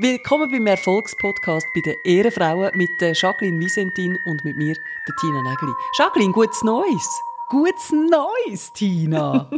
Willkommen beim Erfolgspodcast bei den Ehrenfrauen mit der Jacqueline Visentin und mit mir, der Tina Nägeli. Jacqueline, gutes Neues! Gutes Neues, Tina!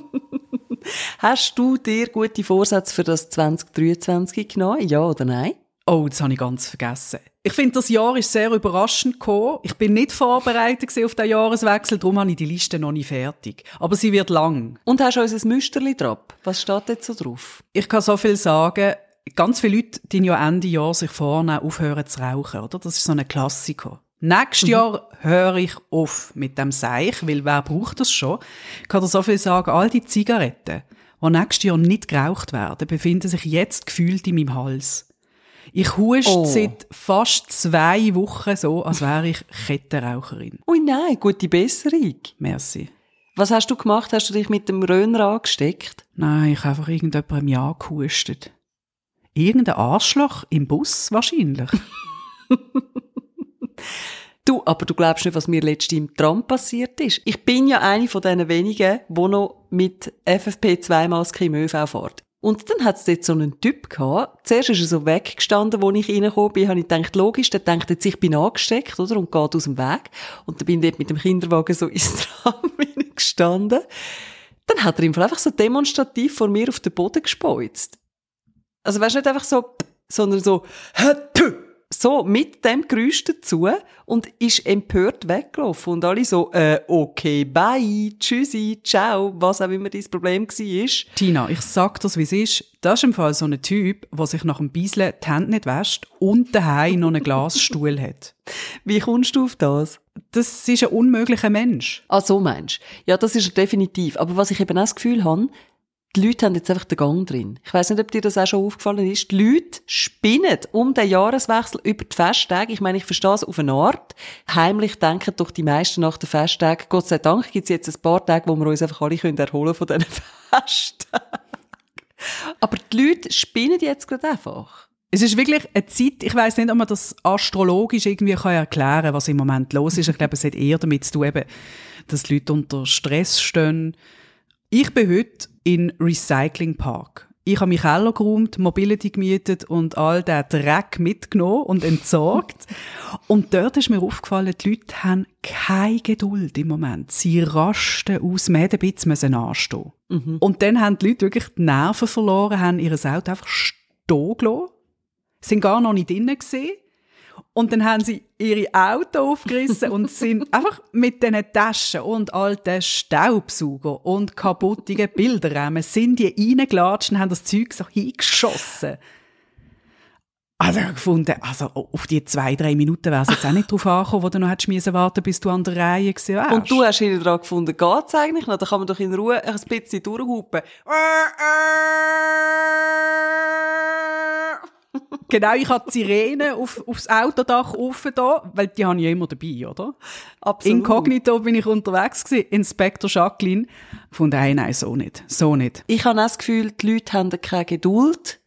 Hast du dir gute Vorsätze für das 2023 genommen? Ja oder nein? Oh, das habe ich ganz vergessen. Ich finde, das Jahr ist sehr überraschend gekommen. Ich bin nicht vorbereitet auf den Jahreswechsel, darum habe ich die Liste noch nicht fertig. Aber sie wird lang. Und hast du unser Müsterli drauf? Was steht jetzt so drauf? Ich kann so viel sagen. Ganz viele Leute, die ja Ende Jahr sich vornehmen, aufhören zu rauchen, oder? Das ist so ein Klassiker. Nächstes mhm. Jahr höre ich auf mit dem Seich, weil wer braucht das schon? Ich kann dir so viel sagen, all die Zigaretten, die nächstes Jahr nicht geraucht werden, befinden sich jetzt gefühlt in meinem Hals. Ich huste oh. seit fast zwei Wochen so, als wäre ich Kettenraucherin. Ui nein, gute Besserung. Merci. Was hast du gemacht? Hast du dich mit dem Röner angesteckt? Nein, ich habe einfach irgendjemandem Ja gehustet. Irgendein Arschloch im Bus wahrscheinlich. Du, aber du glaubst nicht, was mir letztens im Tram passiert ist. Ich bin ja eine von diesen wenigen, die noch mit FFP2-Maske im ÖV fährt. Und dann hat es dort so einen Typ gehabt. Zuerst ist er so weggestanden, wo ich reingekommen bin. Habe ich gedacht, logisch, der denkt jetzt, ich bin angesteckt, oder? Und geht aus dem Weg. Und dann bin ich dort mit dem Kinderwagen so ins Tram gestanden. Dann hat er einfach so demonstrativ vor mir auf den Boden gespeuzt. Also weißt du, nicht einfach so, sondern so, so mit dem Geräusch dazu und ist empört weggelaufen und alle so, äh, okay, bye, tschüssi, ciao, was auch immer dein Problem war. Tina, ich sag das, wie es ist. Das ist im Fall so ein Typ, der sich nach dem Beiseln die Hände nicht wäscht und daheim noch einen Glasstuhl hat. Wie kommst du auf das? Das ist ein unmöglicher Mensch. Ah, so meinst Ja, das ist er definitiv. Aber was ich eben auch das Gefühl habe, die Leute haben jetzt einfach den Gang drin. Ich weiß nicht, ob dir das auch schon aufgefallen ist. Die Leute spinnen um den Jahreswechsel über die Festtage. Ich meine, ich verstehe es auf eine Art. Heimlich denken doch die meisten nach den Festtagen, Gott sei Dank gibt es jetzt ein paar Tage, wo wir uns einfach alle können erholen von diesen Festtagen. Aber die Leute spinnen jetzt gerade einfach. Es ist wirklich eine Zeit, ich weiß nicht, ob man das astrologisch irgendwie kann erklären kann, was im Moment los ist. Ich glaube, es hat eher damit zu tun, dass die Leute unter Stress stehen. Ich bin heute in Recycling Park. Ich habe mich Keller geräumt, Mobility gemietet und all den Dreck mitgenommen und entsorgt. und dort ist mir aufgefallen, die Leute haben keine Geduld im Moment. Sie rasten aus, mehr ein bisschen anstehen. Mhm. Und dann haben die Leute wirklich die Nerven verloren, haben ihr Auto einfach stehen gelassen, sind gar noch nicht drinnen gesehen und dann haben sie ihre Auto aufgerissen und sind einfach mit diesen Taschen und alten Staubsauger und kaputtigen Bilderräumen sind die reingelatscht und haben das Zeug so hingeschossen. Also ich gefunden, also auf die zwei, drei Minuten wäre es jetzt auch nicht drauf angekommen, wo du noch hättest warten, bis du an der Reihe gewesen wärst. Und du hast hinten dran gefunden, geht's eigentlich noch? Da kann man doch in Ruhe ein bisschen durchhupen. Genau, ich habe die Sirene auf, aufs Autodach offen da, weil die habe ich ja immer dabei, oder? Absolut. Inkognito bin ich unterwegs gewesen, Inspektor Jacqueline. Von der nein, so nicht, so nicht. Ich habe das Gefühl, die Leute haben keine Geduld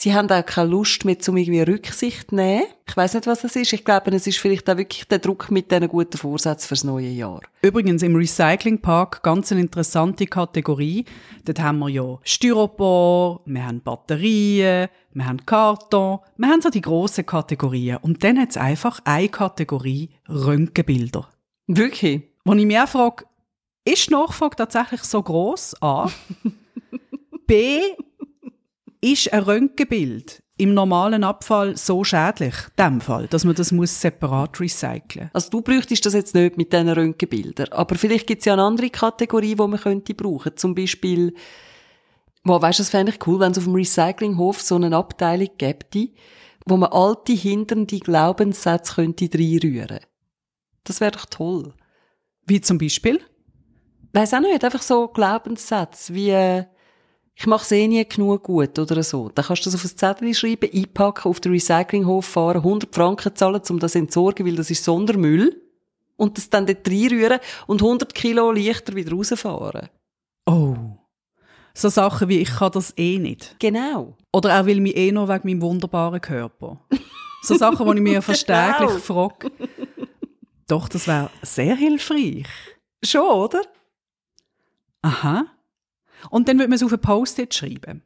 Sie haben auch keine Lust mehr, zum irgendwie Rücksicht zu nehmen. Ich weiß nicht, was das ist. Ich glaube, es ist vielleicht auch wirklich der Druck mit diesen guten Vorsätzen fürs neue Jahr. Übrigens im Recycling Park ganz eine interessante Kategorie. Dort haben wir ja Styropor, wir haben Batterien, wir haben Karton, wir haben so die grossen Kategorien. Und dann hat es einfach eine Kategorie Röntgenbilder. Wirklich? Wo ich mich auch frage, ist die Nachfrage tatsächlich so gross? A. B ist ein Röntgenbild im normalen Abfall so schädlich, in dem Fall, dass man das muss separat recyceln Also du bräuchtest das jetzt nicht mit diesen Röntgenbildern, aber vielleicht gibt es ja eine andere Kategorie, die man könnte brauchen, zum Beispiel, wo, weißt du, das fände ich cool, wenn es auf dem Recyclinghof so eine Abteilung gäbe, wo man alte, hindernde Glaubenssätze könnte reinrühren. Das wäre doch toll. Wie zum Beispiel? Weiß auch nicht, einfach so Glaubenssätze wie, äh, ich mache es eh nie genug gut oder so. Dann kannst du das auf ein Zettel schreiben, einpacken, auf den Recyclinghof fahren, 100 Franken zahlen, um das entsorgen, weil das ist Sondermüll. Und das dann dort reinrühren und 100 Kilo leichter wieder rausfahren. Oh. So Sachen wie, ich kann das eh nicht. Genau. Oder er will mich eh noch wegen meinem wunderbaren Körper. So Sachen, die ich mir verständlich genau. frage. Doch, das wäre sehr hilfreich. Schon, oder? Aha. Und dann würde man es auf ein Post-it schreiben.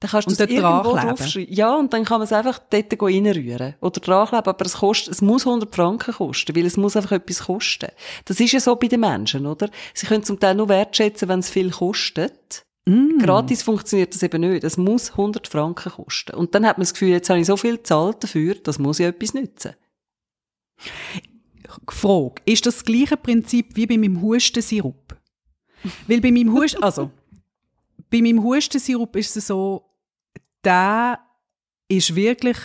Dann kannst du es dort irgendwo draufschreiben. Ja, und dann kann man es einfach dort reinrühren. Oder drankleben, aber es kostet, es muss 100 Franken kosten, weil es muss einfach etwas kosten. Das ist ja so bei den Menschen, oder? Sie können zum Teil nur wertschätzen, wenn es viel kostet. Mm. Gratis funktioniert das eben nicht. Es muss 100 Franken kosten. Und dann hat man das Gefühl, jetzt habe ich so viel gezahlt dafür, das muss ja etwas nützen. Frage, ist das das gleiche Prinzip wie bei meinem Hustensirup? Weil bei meinem Husten, also, bei meinem Hustensirup ist es so, der ist wirklich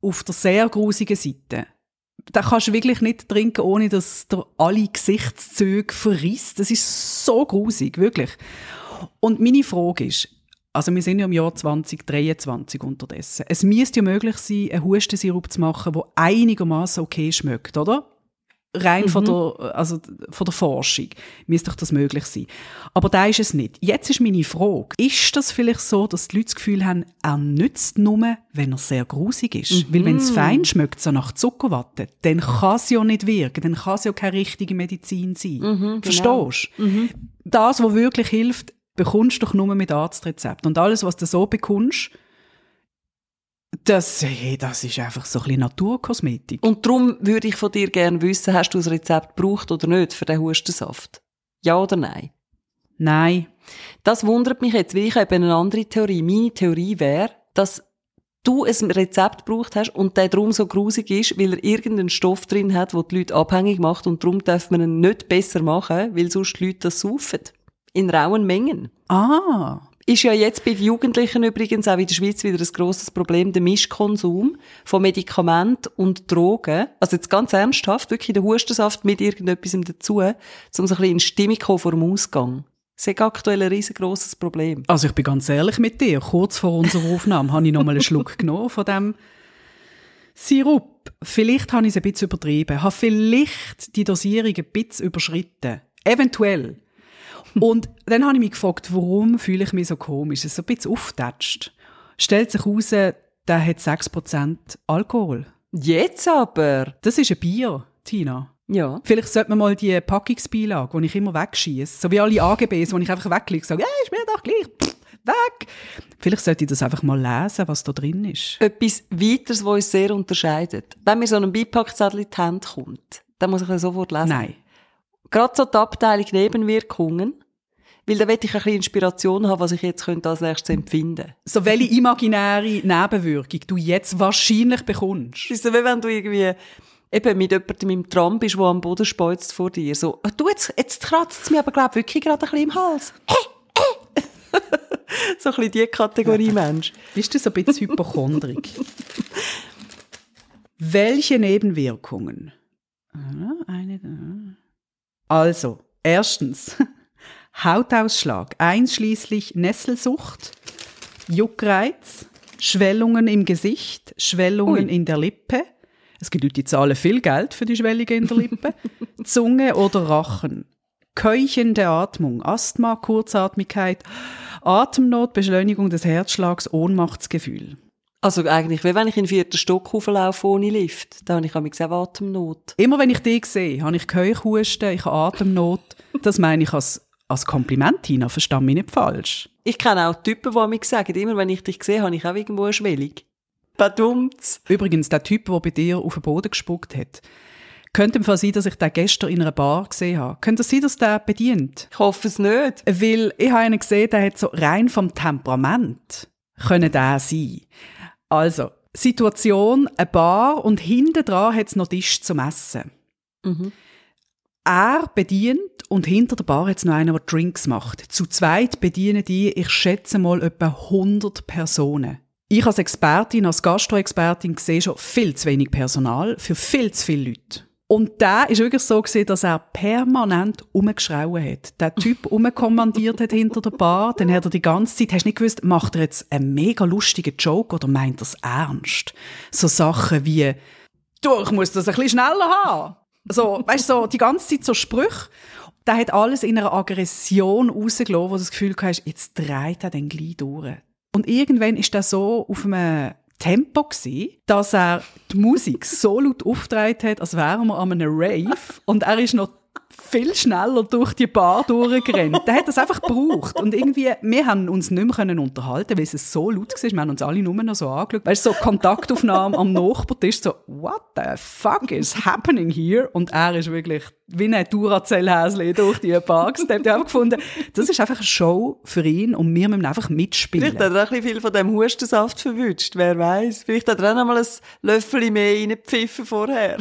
auf der sehr grusigen Seite. Den kannst du wirklich nicht trinken, ohne dass der alle Gesichtszüge verrisst. Das ist so grusig, wirklich. Und meine Frage ist, also wir sind ja im Jahr 2023 unterdessen. Es müsste ja möglich sein, einen Hustensirup zu machen, der einigermaßen okay schmeckt, oder? Rein von, der, also von der Forschung müsste doch das möglich sein. Aber da ist es nicht. Jetzt ist meine Frage, ist das vielleicht so, dass die Leute das Gefühl haben, er nützt nur, wenn er sehr grusig ist? Weil wenn es fein schmeckt, so nach Zuckerwatte, dann kann es ja nicht wirken, dann kann es ja keine richtige Medizin sein. Verstehst du? Das, was wirklich hilft, bekommst du doch nur mit Arztrezept. Und alles, was du so bekommst, das, hey, das ist einfach so ein bisschen Naturkosmetik. Und darum würde ich von dir gerne wissen, hast du das Rezept gebraucht oder nicht für den Hustensaft? Ja oder nein? Nein. Das wundert mich jetzt, weil ich habe eine andere Theorie. Meine Theorie wäre, dass du ein Rezept gebraucht hast und der darum so grusig ist, weil er irgendeinen Stoff drin hat, der die Leute abhängig macht und darum darf man ihn nicht besser machen, weil sonst die Leute das saufen. In rauen Mengen. Ah. Ist ja jetzt bei Jugendlichen übrigens auch in der Schweiz wieder ein grosses Problem, der Mischkonsum von Medikamenten und Drogen. Also jetzt ganz ernsthaft, wirklich der Hustensaft mit irgendetwas dazu, um so ein bisschen in Stimmung zu kommen vor dem Ausgang. Das ist aktuell ein riesengroßes Problem. Also ich bin ganz ehrlich mit dir. Kurz vor unserer Aufnahme habe ich noch mal einen Schluck genommen von dem Sirup. Vielleicht habe ich es ein bisschen übertrieben. Habe vielleicht die Dosierung ein bisschen überschritten. Eventuell. Und dann habe ich mich gefragt, warum fühle ich mich so komisch? Es ist so ein bisschen aufgetatscht. Stellt sich heraus, der hat 6% Alkohol. Jetzt aber! Das ist ein Bier, Tina. Ja. Vielleicht sollte man mal die Packungsbeilage, die ich immer wegschieße, so wie alle AGBs, die ich einfach weglege, sage, ja, ist mir doch gleich, pff, weg. Vielleicht sollte ich das einfach mal lesen, was da drin ist. Etwas weiteres, was uns sehr unterscheidet. Wenn mir so ein Beipackzettel in die Hand kommt, dann muss ich ihn sofort lesen. Nein. Gerade so die Abteilung Nebenwirkungen. Weil da will ich ein bisschen Inspiration haben, was ich jetzt könnte als nächstes empfinden So welche imaginäre Nebenwirkung du jetzt wahrscheinlich bekommst. Es ist so, wie wenn du irgendwie eben mit jemandem im Tram bist, der am Boden speuzt vor dir. So, «Ah, du, jetzt, jetzt kratzt es mir aber, glaub wirklich gerade ein bisschen im Hals. so ein bisschen die Kategorie Mensch. Bist du so ein bisschen hypochondrig? Welche Nebenwirkungen? Ah, Eine, ah. Also, erstens, Hautausschlag, einschließlich Nesselsucht, Juckreiz, Schwellungen im Gesicht, Schwellungen Ui. in der Lippe. Es gibt Leute, die zahlen viel Geld für die Schwellungen in der Lippe. Zunge oder Rachen. Keuchende Atmung, Asthma, Kurzatmigkeit, Atemnot, Beschleunigung des Herzschlags, Ohnmachtsgefühl. Also eigentlich, wie wenn ich in den vierten Stock hochlaufe ohne Lift. Da habe ich auch Atemnot. Immer wenn ich dich sehe, habe ich Keuchhusten, ich habe Atemnot. Das meine ich als, als Kompliment, Tina, versteh mich nicht falsch. Ich kenne auch Typen, die mir sagen, immer wenn ich dich sehe, habe ich auch irgendwo eine Schwellung. Badumts. Übrigens, der Typ, der bei dir auf den Boden gespuckt hat, könnte im Fall sein, dass ich den gestern in einer Bar gesehen habe. Könnte es sein, dass der bedient? Ich hoffe es nicht. Weil ich habe einen gesehen, der hat so rein vom Temperament können der sein. Also, Situation, eine Bar und hinten dran hat es noch Tisch zum Essen. Er bedient und hinter der Bar hat es noch einen, der Drinks macht. Zu zweit bedienen die, ich schätze mal, etwa 100 Personen. Ich als Expertin, als Gastroexpertin sehe schon viel zu wenig Personal für viel zu viele Leute. Und der ist wirklich so gesehen, dass er permanent umgeschrauen hat. Der Typ umkommandiert hat hinter der Bar, dann hat er die ganze Zeit, hast du nicht gewusst, macht er jetzt einen mega lustigen Joke oder meint er es ernst? So Sachen wie, du, ich muss das ein bisschen schneller haben. So, weißt du, so, die ganze Zeit so Sprüche. Der hat alles in einer Aggression rausgelassen, wo du das Gefühl hast, jetzt dreht er den gleich durch. Und irgendwann ist er so auf einem Tempo gsi, dass er die Musik so laut aufgedreht hat, als wären wir an einem Rave. Und er ist noch viel schneller durch die Bar durchgerannt. Der hat das einfach gebraucht. Und irgendwie, wir haben uns nicht mehr unterhalten, weil es so laut war. Wir haben uns alle nur noch so angeschaut. Weißt du, so Kontaktaufnahme am Nachbartisch, so, what the fuck is happening here? Und er ist wirklich wie ein Duracell-Häsli durch die Bar gesteppt. Ich habe gefunden, das ist einfach eine Show für ihn und wir müssen einfach mitspielen. Vielleicht hat er auch ein viel von dem Hustensaft verwünscht, wer weiß. Vielleicht hat er auch noch mal ein Löffel mehr reingepfiffen vorher.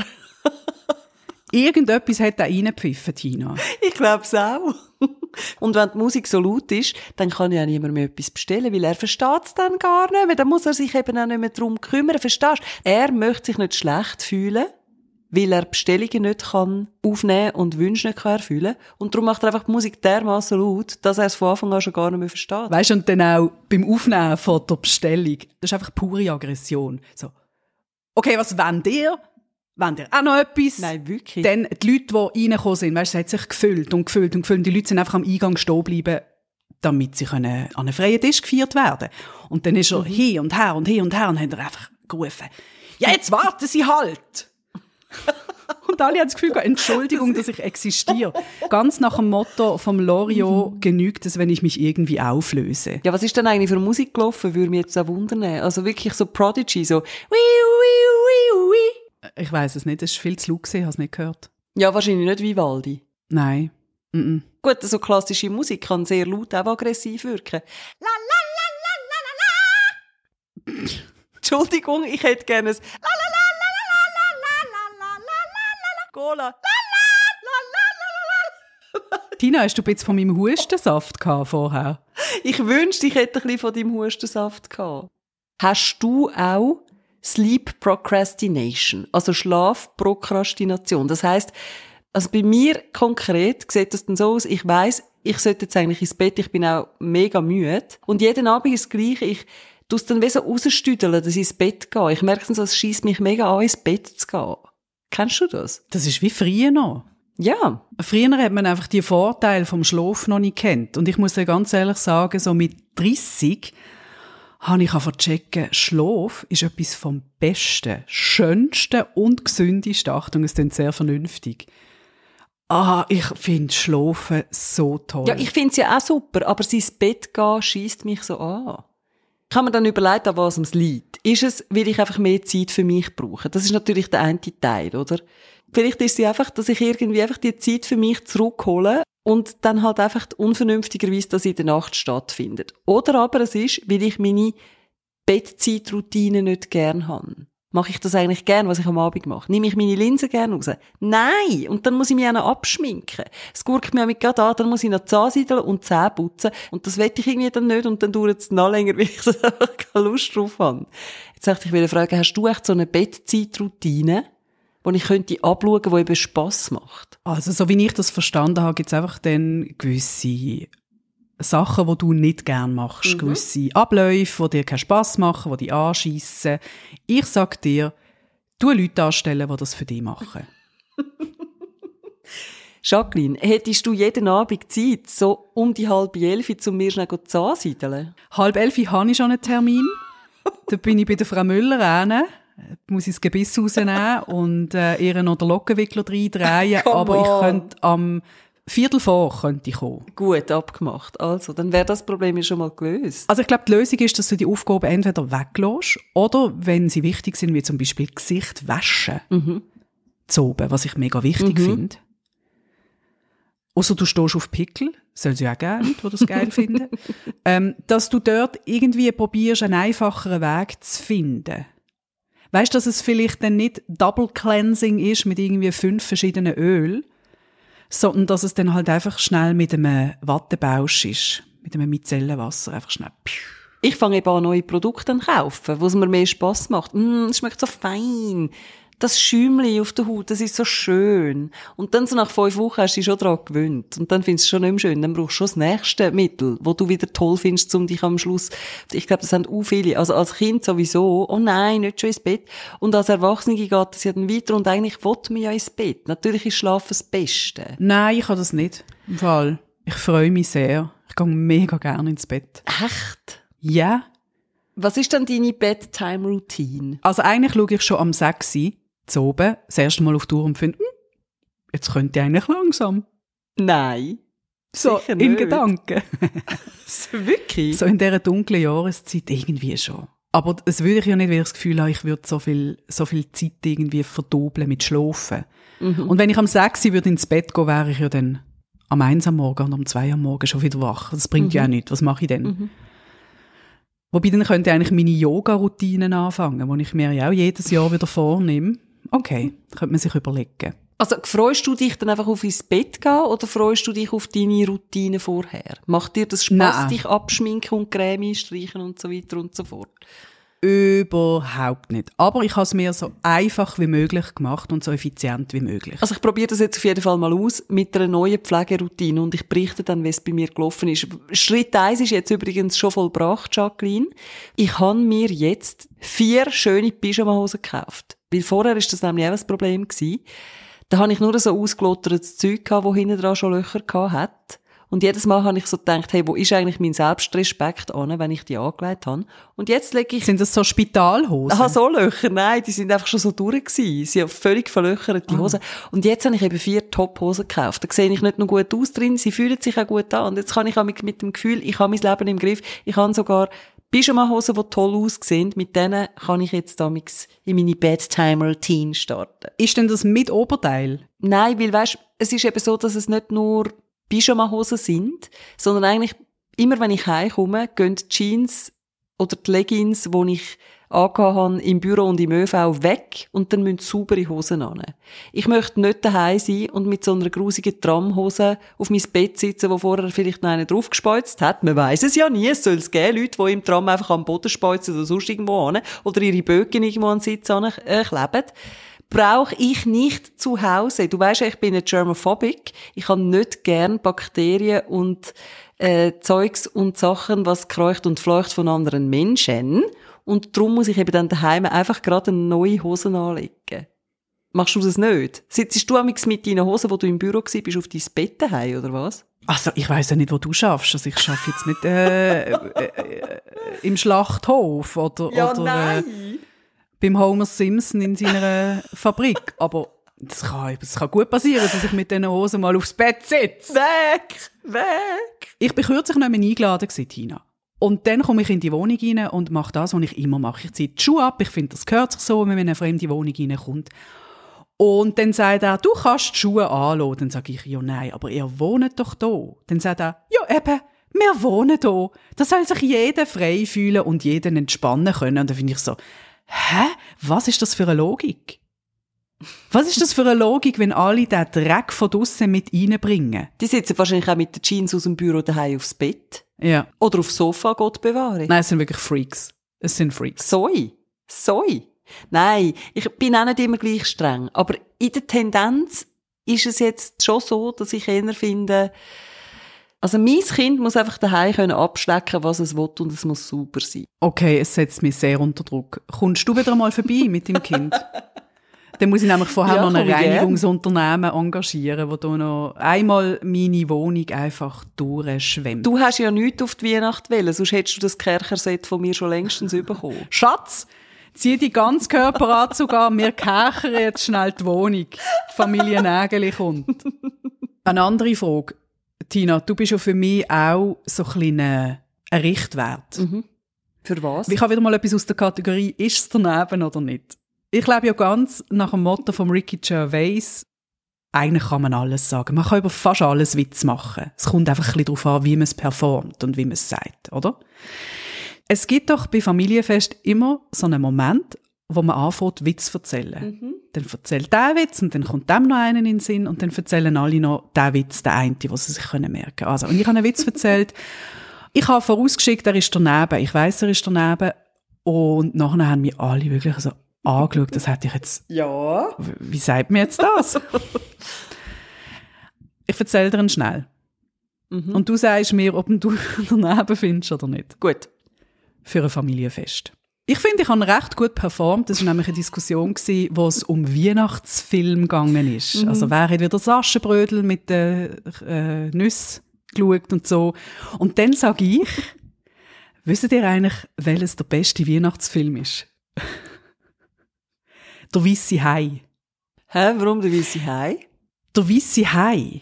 Irgendetwas hat er reingepfiffen, Tina. Ich glaube es auch. Und wenn die Musik so laut ist, dann kann ja niemand mehr etwas bestellen, weil er versteht es dann gar nicht mehr. Dann muss er sich eben auch nicht mehr darum kümmern. Verstehst du? Er möchte sich nicht schlecht fühlen, weil er Bestellungen nicht kann aufnehmen und Wünsche nicht kann erfüllen Und darum macht er einfach die Musik dermaßen laut, dass er es von Anfang an schon gar nicht mehr versteht. Weißt du, und dann auch beim Aufnehmen von der Bestellung, das ist einfach pure Aggression. So, okay, was wollt ihr? Wollt ihr auch noch etwas? Nein, wirklich. Dann die Leute, die reingekommen sind, weißt es hat sich gefüllt und gefüllt und gefüllt. Die Leute sind einfach am Eingang stehen geblieben, damit sie können an einen freien Tisch geführt werden Und dann ist er Mhm. hin und her und hin und her und hat er einfach gerufen, ja, jetzt warten Sie halt! und alle haben das Gefühl, Entschuldigung, dass ich existiere. Ganz nach dem Motto vom Loriot genügt es, wenn ich mich irgendwie auflöse. Ja, was ist denn eigentlich für Musik gelaufen, würde mich jetzt auch wundern. Also wirklich so Prodigy, so wii, wii, wii, wii. Ich weiß es nicht, es war viel zu laut, ich habe es nicht gehört. Ja, wahrscheinlich nicht Vivaldi. Nein. Mm -mm. Gut, so klassische Musik kann sehr laut, auch aggressiv wirken. La, la, la, Entschuldigung, ich hätte gerne es. Cola. Tina, hast du ein bisschen von meinem Hustensaft gehabt vorher? Ich wünschte, ich hätte ein bisschen von deinem Hustensaft gehabt. Hast du auch Sleep Procrastination, also Schlafprokrastination? Das heißt, also bei mir konkret sieht das dann so aus, ich weiß, ich sollte jetzt eigentlich ins Bett, ich bin auch mega müde. Und jeden Abend ist das Gleiche, ich tue es dann wie so rausstüdeln, dass ich ins Bett gehe. Ich merke dann so, es schießt mich mega an, ins Bett zu gehen. Kennst du das? Das ist wie früher noch. Ja. Früher hat man einfach die Vorteile vom Schlaf noch nicht kennt. Und ich muss dir ganz ehrlich sagen, so mit 30 habe ich checken, Schlaf ist etwas vom Besten, Schönsten und Gesündesten. Achtung, es klingt sehr vernünftig. Ah, ich finde Schlafen so toll. Ja, ich finde es ja auch super, aber sein Bett gehen schießt mich so an. Ich habe mir dann überlegt, an was es liegt. Ist es, weil ich einfach mehr Zeit für mich brauche? Das ist natürlich der eine Teil, oder? Vielleicht ist es einfach, dass ich irgendwie einfach die Zeit für mich zurückhole und dann halt einfach unvernünftigerweise das in der Nacht stattfindet. Oder aber es ist, weil ich meine Bettzeitroutine nicht gern habe. Mache ich das eigentlich gern, was ich am Abend mache? Nehme ich meine Linsen gern raus? Nein! Und dann muss ich mich auch noch abschminken. Es gurkt mir mit gerade an, dann muss ich noch Zahn siedeln und Zähne putzen. Und das wette ich irgendwie dann nicht und dann dauert es noch länger, weil ich so keine Lust drauf habe. Jetzt möchte ich wieder fragen, hast du echt so eine Bettzeitroutine, wo ich könnte abschauen, die eben Spass macht? Also, so wie ich das verstanden habe, gibt es einfach dann gewisse Sachen, die du nicht gern machst. Gewisse Abläufe, die dir keinen Spass machen, die dich anschiessen. Ich sag dir, du Leute anstellen, die das für dich machen. Jacqueline, hättest du jeden Abend Zeit, so um die halbe elf, um mir schnell Zahn siedeln? Halb elf habe ich schon einen Termin. da bin ich bei der Frau Müller rein. Muss ich das Gebiss rausnehmen und äh, ihr noch den Lockenwickler reindrehen. Aber ich könnte am Viertel vor könnte ich kommen. Gut, abgemacht. Also, dann wäre das Problem ja schon mal gelöst. Also ich glaube, die Lösung ist, dass du die Aufgaben entweder weglässt oder, wenn sie wichtig sind, wie zum Beispiel Gesicht waschen, Mhm. zu oben, was ich mega wichtig finde. Außer du stehst auf Pickel, soll es ja auch geben, die das geil finden. Ähm, dass du dort irgendwie probierst, einen einfacheren Weg zu finden. Weißt du, dass es vielleicht dann nicht Double Cleansing ist mit irgendwie fünf verschiedenen Öl, sondern dass es dann halt einfach schnell mit einem Wattebausch ist, mit einem Micellenwasser, einfach schnell. Ich fange eben an, neue Produkte an kaufen, wo es mir mehr Spass macht. Mm, es schmeckt so fein. Das Schäumchen auf der Haut, das ist so schön. Und dann so nach fünf Wochen hast du dich schon daran gewöhnt. Und dann findest du es schon nicht mehr schön. Dann brauchst du schon das nächste Mittel, wo du wieder toll findest, um dich am Schluss, ich glaube, das sind auch viele. Also als Kind sowieso, oh nein, nicht schon ins Bett. Und als Erwachsene geht das ja dann weiter und eigentlich will man ja ins Bett. Natürlich ist Schlafen das Beste. Nein, ich habe das nicht. Im Fall. Ich freue mich sehr. Ich gehe mega gerne ins Bett. Echt? Ja. Was ist denn deine Bedtime-Routine? Also eigentlich schaue ich schon am 6 Uhr zu oben, das erste Mal auf die Uhr und finde, hm, jetzt könnte ich eigentlich langsam. Nein. So, Sicher in nicht. Gedanken. Wirklich? So in dieser dunklen Jahreszeit irgendwie schon. Aber das würde ich ja nicht, weil ich das Gefühl habe, ich würde so viel, so viel Zeit irgendwie verdoppeln mit Schlafen. Mhm. Und wenn ich am 6 Uhr würde ins Bett gehen, wäre ich ja dann am 1 am Morgen und am 2 am Morgen schon wieder wach. Das bringt ja auch nichts. Was mache ich denn? Mhm. Wobei dann könnte ich eigentlich meine Yoga-Routinen anfangen, die ich mir ja auch jedes Jahr wieder vornehme. Okay, könnte man sich überlegen. Also freust du dich dann einfach auf ins Bett gehen oder freust du dich auf deine Routine vorher? Macht dir das Spaß, Nein. dich abschminken und Creme streichen und so weiter und so fort? Überhaupt nicht. Aber ich habe es mir so einfach wie möglich gemacht und so effizient wie möglich. Also ich probiere das jetzt auf jeden Fall mal aus mit einer neuen Pflegeroutine und ich berichte dann, wie es bei mir gelaufen ist. Schritt eins ist jetzt übrigens schon vollbracht, Jacqueline. Ich habe mir jetzt vier schöne Pyjamahosen gekauft. Weil vorher ist das nämlich auch ein Problem gewesen. Da habe ich nur so ausgelottertes Zeug gehabt, wo hinten dran schon Löcher gehabt hat. Und jedes Mal habe ich so gedacht, hey, wo ist eigentlich mein Selbstrespekt an, wenn ich die angelegt habe? Und jetzt lege ich Sind das so Spitalhosen? Aha, so Löcher. Nein, die sind einfach schon so durch gewesen. Sie haben völlig verlöchert, die Hosen. Und jetzt habe ich eben vier Top-Hosen gekauft. Da sehe ich nicht nur gut aus drin, sie fühlen sich auch gut an. Und jetzt kann ich auch mit, mit dem Gefühl, ich habe mein Leben im Griff. Ich habe sogar Pyjama-Hosen, die toll aussehen. Mit denen kann ich jetzt damals in meine Bedtime-Routine starten. Ist denn das mit Oberteil? Nein, weil weißt, es ist eben so, dass es nicht nur Pyjama-Hosen sind, sondern eigentlich immer, wenn ich heimkomme, gehen die Jeans oder die Leggings, die ich habe im Büro und im ÖV weg und dann müssen saubere Hosen an. Ich möchte nicht daheim sein und mit so einer grusigen Tramhose auf mein Bett sitzen, wo vorher vielleicht noch einer draufgespeuzt hat. Man weiß es ja nie. Es soll es geben, Leute, die im Tram einfach am Boden speuzen oder sonst irgendwo an oder ihre Böcken irgendwo an den Sitz an, kleben brauche ich nicht zu Hause. Du weißt ja, ich bin eine Germophobic. Ich habe nicht gern Bakterien und äh, Zeugs und Sachen, was kreucht und fleucht von anderen Menschen. Und darum muss ich eben dann daheim einfach gerade eine neue Hosen anlegen. Machst du das nicht? Sitzt du amigs mit deinen Hosen, wo du im Büro warst, bist auf dein Bett daheim oder was? Also, ich weiß ja nicht, wo du schaffst. Also, ich schaffe jetzt nicht äh, äh, äh, im Schlachthof oder, oder Äh, beim Homer Simpson in seiner Fabrik. Aber das kann, das kann gut passieren, dass ich mit diesen Hosen mal aufs Bett sitze. Weg! Weg! Ich bin kürzlich noch einmal eingeladen Tina. Und dann komme ich in die Wohnung rein und mache das, was ich immer mache. Ich ziehe die Schuhe ab. Ich finde, das gehört sich so, wenn man in eine fremde Wohnung reinkommt. Und dann sagt er, du kannst die Schuhe anlassen. Dann sage ich, ja nein, aber ihr wohnt doch da. Dann sagt er, ja eben, wir wohnen da. Da soll sich jeder frei fühlen und jeden entspannen können. Und dann finde ich so, hä? Was ist das für eine Logik? Was ist das für eine Logik, wenn alle den Dreck von draussen mit reinbringen? Die sitzen wahrscheinlich auch mit den Jeans aus dem Büro daheim aufs Bett. Ja. Oder aufs Sofa, Gott bewahre. Nein, es sind wirklich Freaks. Es sind Freaks. Soi. Soi. Nein, ich bin auch nicht immer gleich streng. Aber in der Tendenz ist es jetzt schon so, dass ich eher finde, also mein Kind muss einfach daheim können abstecken, was es will und es muss super sein. Okay, es setzt mich sehr unter Druck. Kommst du wieder mal vorbei mit dem Kind? Dann muss ich nämlich vorher Ja, noch ein. Reinigungsunternehmen engagieren, wo da noch einmal meine Wohnung einfach durchschwemmt. Du hast ja nichts auf die Weihnacht wollen, sonst hättest du das Kercherset von mir schon längstens bekommen. Schatz, zieh die Ganzkörperanzug an, wir kerchern jetzt schnell die Wohnung. Die Familie Nägeli kommt. Eine andere Frage. Tina, du bist ja für mich auch so ein kleiner ein Richtwert. Für was? Ich habe wieder mal etwas aus der Kategorie, ist es daneben oder nicht? Ich lebe ja ganz nach dem Motto von Ricky Gervais, eigentlich kann man alles sagen. Man kann über fast alles Witz machen. Es kommt einfach ein bisschen darauf an, wie man es performt und wie man es sagt, oder? Es gibt doch bei Familienfest immer so einen Moment, wo man anfängt, Witz zu erzählen. Dann erzählt der Witz und dann kommt dem noch einen in den Sinn und dann erzählen alle noch den Witz, den einen, den sie sich können merken Also, und ich habe einen Witz erzählt. Ich habe vorausgeschickt, er ist daneben. Ich weiß, er ist daneben. Und nachher haben mich alle wirklich so angeschaut, das hätte ich jetzt, Ja. wie sagt mir jetzt das? ich erzähle dir schnell. Und du sagst mir, ob du daneben findest oder nicht. Gut. Für ein Familienfest. Ich finde, ich habe recht gut performt. Das war nämlich eine Diskussion, gewesen, wo es um Weihnachtsfilm gegangen ist. Also wer hat wieder das Aschenbrödel mit den äh, Nüssen geschaut und so. Und dann sage ich, wisst ihr eigentlich, welches der beste Weihnachtsfilm ist? Der Weisse Hai. Hä, warum der weiße Hai? Der weisse Hai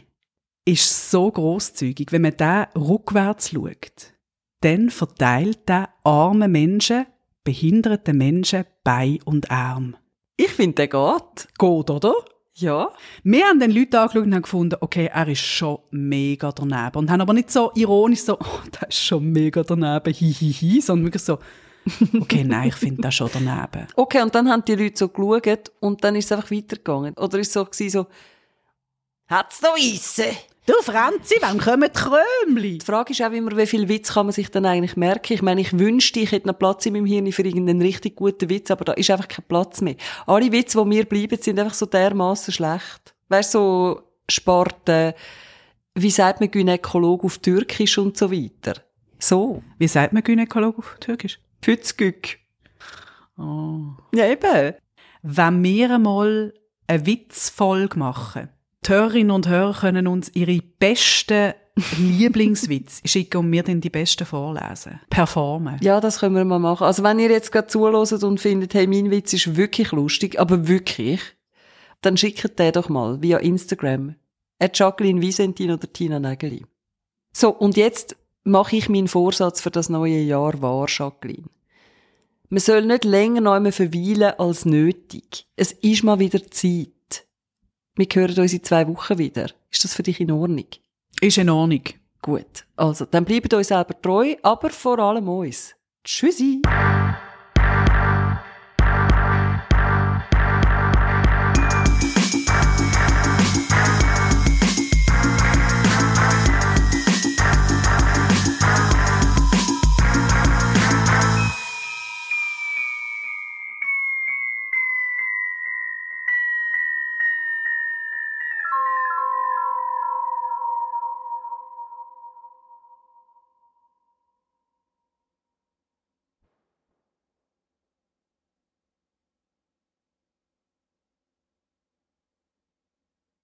ist so großzügig, wenn man da rückwärts schaut, dann verteilt der arme Menschen, behinderte Menschen Bein und Arm. Ich finde, der geht. Geht, oder? Ja. Wir haben den Leuten angeschaut und haben gefunden, okay, er ist schon mega daneben. Und haben aber nicht so ironisch so, oh, der ist schon mega daneben, hihihi, hi, hi, sondern wirklich so, okay, nein, ich finde das schon daneben. Okay, und dann haben die Leute so geschaut und dann ist es einfach weitergegangen. Oder ist es so gewesen, so, hat's noch Eisen? Du Franzi, wann kommen die Krömli? Die Frage ist auch immer, wie viel Witz kann man sich dann eigentlich merken? Ich meine, ich wünschte, ich hätte noch Platz in meinem Hirn für irgendeinen richtig guten Witz, aber da ist einfach kein Platz mehr. Alle Witze, die mir bleiben, sind einfach so dermaßen schlecht. Weißt du, so Sparte, wie sagt man Gynäkolog auf Türkisch und so weiter. So. Wie sagt man Gynäkolog auf Türkisch? Pützgück. Oh. Ja, eben. Wenn wir einmal eine Witzfolge machen, die Hörerinnen und Hörer können uns ihre besten Lieblingswitze schicken und wir dann die besten vorlesen. Performen. Ja, das können wir mal machen. Also wenn ihr jetzt gerade zuhört und findet, hey, mein Witz ist wirklich lustig, aber wirklich, dann schickt den doch mal via Instagram. At Jacqueline Visentin oder Tina Nägeli. So, und jetzt mache ich meinen Vorsatz für das neue Jahr wahr, Jacqueline. Man soll nicht länger noch einmal verweilen als nötig. Es ist mal wieder Zeit. Wir hören uns in zwei Wochen wieder. Ist das für dich in Ordnung? Ist in Ordnung. Gut. Also, dann bleibt uns selber treu, aber vor allem uns. Tschüssi!